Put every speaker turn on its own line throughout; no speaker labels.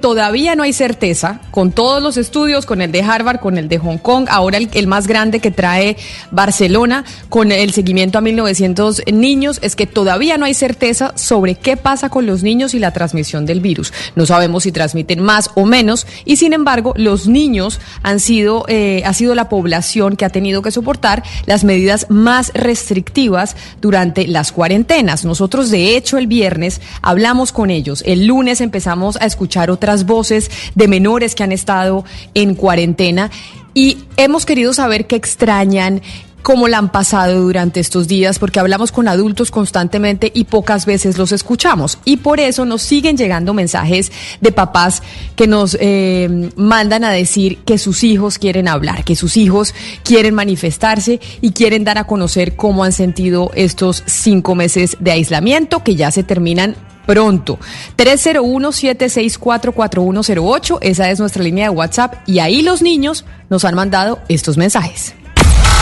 Todavía no hay certeza, con todos los estudios, con el de Harvard, con el de Hong Kong, ahora el, más grande que trae Barcelona, con el seguimiento a 1900 niños, es que todavía no hay certeza sobre qué pasa con los niños y la transmisión del virus. No sabemos si transmiten más o menos, y sin embargo, los niños han sido, eh, ha sido la población que ha tenido que soportar las medidas más restrictivas durante las cuarentenas. Nosotros, de hecho, el viernes hablamos con ellos, el lunes empezamos a escuchar voces de menores que han estado en cuarentena y hemos querido saber qué extrañan, cómo la han pasado durante estos días, porque hablamos con adultos constantemente y pocas veces los escuchamos. Y por eso nos siguen llegando mensajes de papás que nos eh, mandan a decir que sus hijos quieren hablar, que sus hijos quieren manifestarse y quieren dar a conocer cómo han sentido estos cinco meses de aislamiento que ya se terminan pronto. 301-764-4108, esa es nuestra línea de WhatsApp y ahí los niños nos han mandado estos mensajes.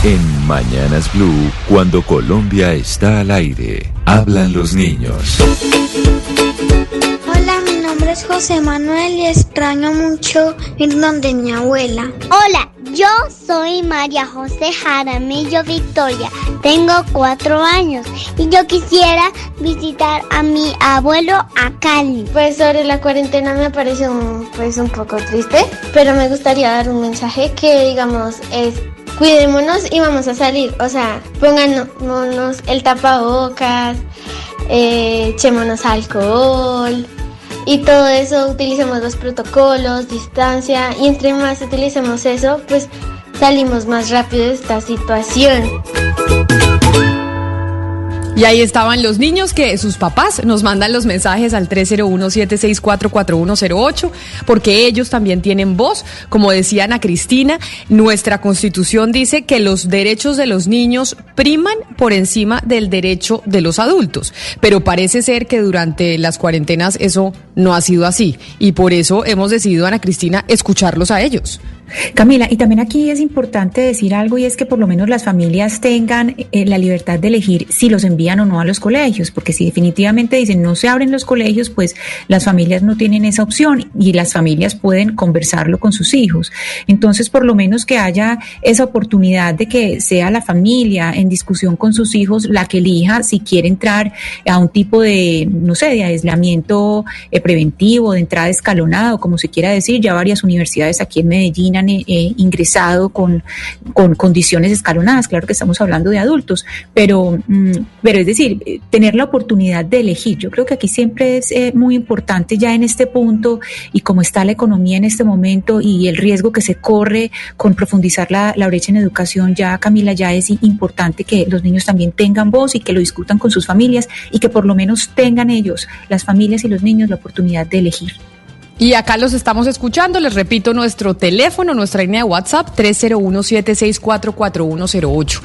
En Mañanas Blue, cuando Colombia está al aire, hablan los niños.
Hola, mi nombre es José Manuel y extraño mucho ir donde mi abuela.
Hola, yo soy María José Jaramillo Victoria, tengo cuatro años y yo quisiera visitar a mi abuelo a Cali.
Pues sobre la cuarentena me parece un, pues un poco triste, pero me gustaría dar un mensaje que digamos es cuidémonos y vamos a salir, o sea, pónganos el tapabocas, eh, echémonos alcohol y todo eso, utilicemos los protocolos, distancia y entre más utilicemos eso, pues salimos más rápido de esta situación.
Y ahí estaban los niños que sus papás nos mandan los mensajes al 301-764-4108, porque ellos también tienen voz. Como decía Ana Cristina, nuestra constitución dice que los derechos de los niños priman por encima del derecho de los adultos. Pero parece ser que durante las cuarentenas eso no ha sido así. Y por eso hemos decidido, Ana Cristina, escucharlos a ellos.
Camila, y también aquí es importante decir algo y es que por lo menos las familias tengan eh, la libertad de elegir si los envían o no a los colegios, porque si definitivamente dicen no se abren los colegios, pues las familias no tienen esa opción y las familias pueden conversarlo con sus hijos. Entonces, por lo menos que haya esa oportunidad de que sea la familia en discusión con sus hijos la que elija si quiere entrar a un tipo de, no sé, de aislamiento eh, preventivo, de entrada escalonada, como se quiera decir. Ya varias universidades aquí en Medellín han eh, ingresado con, con, condiciones escalonadas. Claro que estamos hablando de adultos, pero, mm, pero es decir, eh, tener la oportunidad de elegir. Yo creo que aquí siempre es eh, muy importante ya en este punto y cómo está la economía en este momento y el riesgo que se corre con profundizar la, la brecha en educación, ya Camila, ya es importante que los niños también tengan voz y que lo discutan con sus familias y que por lo menos tengan ellos, las familias y los niños, la oportunidad de elegir.
Y acá los estamos escuchando. Les repito nuestro teléfono, nuestra línea de WhatsApp, 301 764 4108